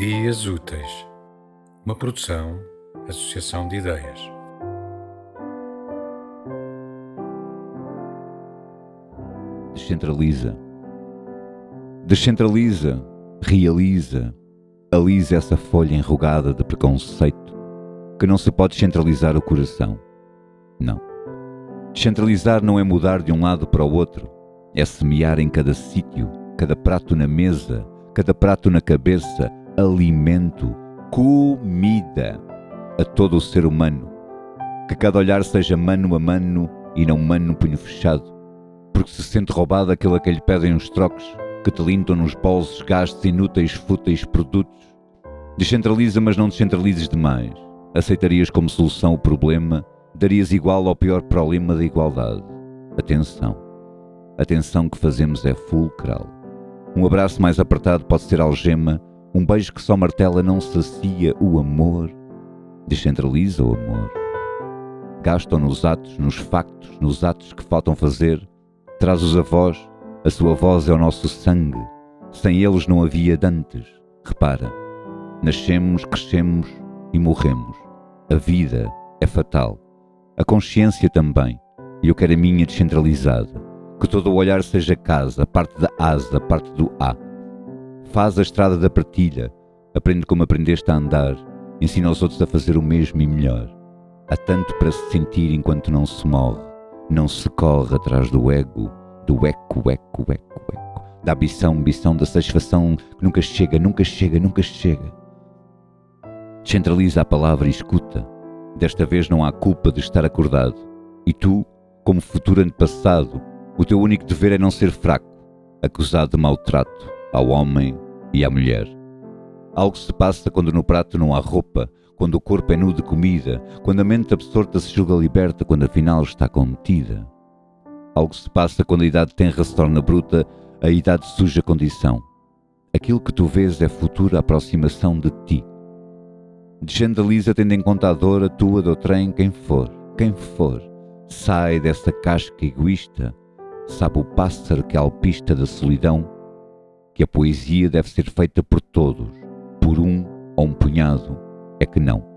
Dias Úteis, uma produção, associação de ideias. Descentraliza. Descentraliza, realiza, alisa essa folha enrugada de preconceito que não se pode centralizar o coração. Não. Descentralizar não é mudar de um lado para o outro, é semear em cada sítio, cada prato na mesa, cada prato na cabeça, alimento, comida a todo o ser humano. Que cada olhar seja mano a mano e não mano punho fechado, porque se sente roubado aquele a que lhe pedem uns trocos, que te limpam nos bolsos gastos inúteis, fúteis produtos. Descentraliza, mas não descentralizes demais. Aceitarias como solução o problema, darias igual ao pior problema da igualdade. Atenção. Atenção que fazemos é fulcral. Um abraço mais apertado pode ser algema, um beijo que só martela não sacia o amor. Descentraliza o amor. Gastam nos atos, nos factos, nos atos que faltam fazer. Traz-os a voz, a sua voz é o nosso sangue. Sem eles não havia dantes. Repara, nascemos, crescemos e morremos. A vida é fatal. A consciência também. E eu quero a minha descentralizada que todo o olhar seja casa, parte da asa, parte do A. Faz a estrada da partilha, aprende como aprendeste a andar, ensina aos outros a fazer o mesmo e melhor. Há tanto para se sentir enquanto não se morre, não se corre atrás do ego, do eco, eco, eco, eco, da ambição, ambição, da satisfação que nunca chega, nunca chega, nunca chega. Descentraliza a palavra e escuta. Desta vez não há culpa de estar acordado. E tu, como futuro antepassado, o teu único dever é não ser fraco, acusado de maltrato ao homem e à mulher. Algo se passa quando no prato não há roupa, quando o corpo é nu de comida, quando a mente absorta se julga liberta, quando afinal está contida. Algo se passa quando a idade tenra se torna bruta, a idade suja condição. Aquilo que tu vês é futura aproximação de ti. Descendaliza tendo em conta a dor, a tua, do trem, quem for, quem for. Sai dessa casca egoísta, sabe o pássaro que é alpista da solidão, que a poesia deve ser feita por todos, por um ou um punhado, é que não.